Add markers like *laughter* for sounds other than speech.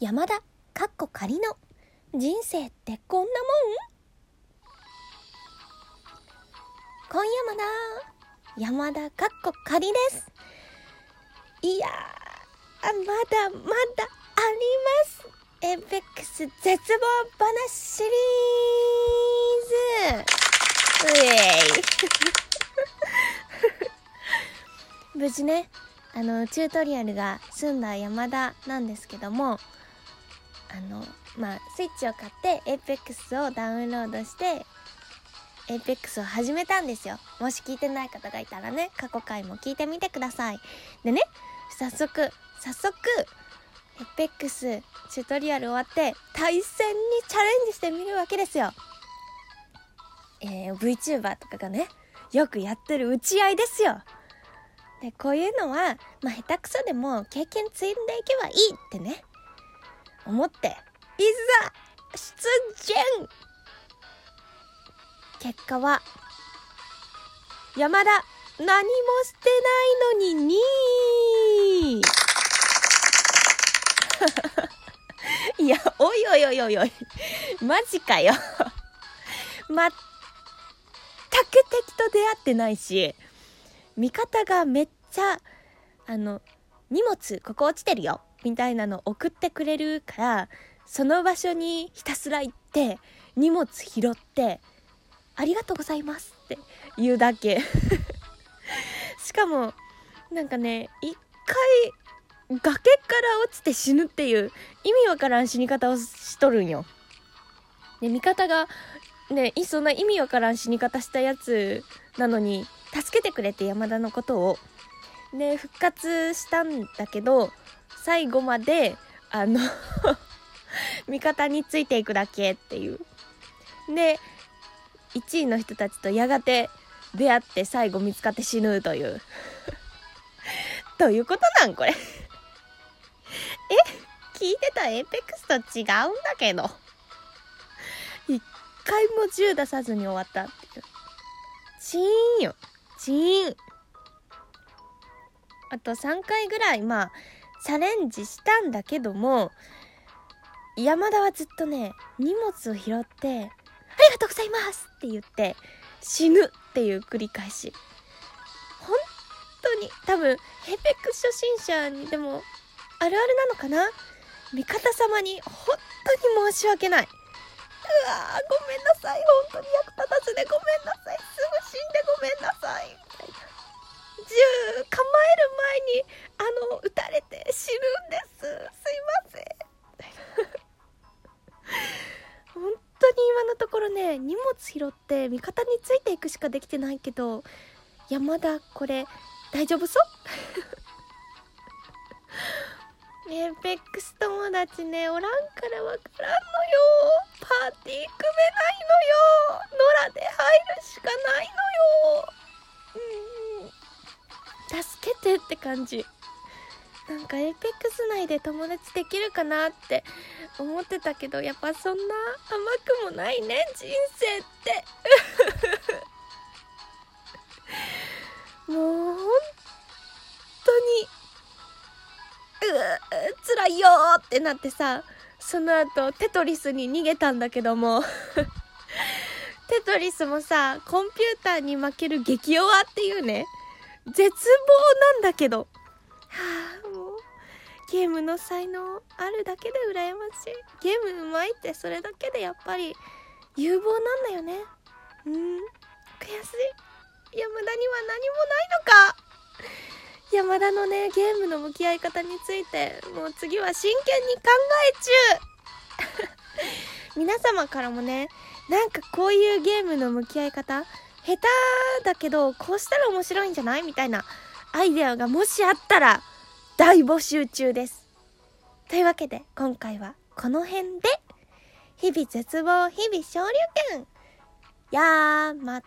山田かっこ仮の。人生ってこんなもん？今夜まだ山田かっこ仮です。いやーまだまだあります。 Apex 絶望話シリーズ。うえい無事ねあのチュートリアルが済んだ山田なんですけどもあのまあスイッチを買って APEX をダウンロードして APEX を始めたんですよ。もし聞いてない方がいたらね過去回も聞いてみてください。でね早速早速 APEX チュートリアル終わって対戦にチャレンジしてみるわけですよ。えー、VTuber とかがねよくやってる打ち合いですよ。でこういうのは、まあ、下手くそでも経験積んでいけばいいってね思っていざ出陣。結果は山田何もしてないのに2位 *laughs* いやおいおいおいおいおい。マジかよ。全く敵と出会ってないし味方がめっちゃあの荷物ここ落ちてるよ。みたいなの送ってくれるからその場所にひたすら行って荷物拾って「ありがとうございます」って言うだけ *laughs* しかもなんかね一回崖から落ちて死ぬっていう意味わからん死に方をしとるんよ。で味方がねそんな意味わからん死に方したやつなのに助けてくれて山田のことを。で復活したんだけど最後まであの *laughs* 味方についていくだけっていう。で1位の人たちとやがて出会って最後見つかって死ぬという。*laughs* どういうことなんこれ *laughs* え聞いてた Apex と違うんだけど。一回も銃出さずに終わったっていう。チーンよ。チーン。あと3回ぐらい、まあ、チャレンジしたんだけども、山田はずっとね、荷物を拾って、ありがとうございますって言って、死ぬっていう繰り返し。本当に、多分、ヘペック初心者にでも、あるあるなのかな？味方様に本当に申し訳ない。うわーごめんなさい。本当に役立たずでごめんなさい。すぐ死んでごめんなさい。構える前に、あの、撃たれて死ぬんです。すいません。*laughs* 本当に今のところね、荷物拾って味方についていくしかできてないけど、山田、これ、大丈夫そう？エーペックス友達ね、おらんからわからんのよ。パーティー組めないのよ。野良感じ。なんかエーペックス内で友達できるかなって思ってたけど、やっぱそんな甘くもないね、人生って。もう、本当に、うう辛いよーってなってさ、その後テトリスに逃げたんだけどもテトリスもさ、コンピューターに負ける激弱っていうね、絶望なんだけど。はあ、もう、ゲームの才能あるだけで羨ましい。ゲームうまいってそれだけでやっぱり有望なんだよね。うん、悔しい。山田には何もないのか山田のね、ゲームの向き合い方について、もう次は真剣に考え中 *laughs* 皆様からもね、なんかこういうゲームの向き合い方、下手だけど、こうしたら面白いんじゃないみたいなアイデアがもしあったら、大募集中です。というわけで、今回はこの辺で、日々絶望、日々昇竜拳やーまた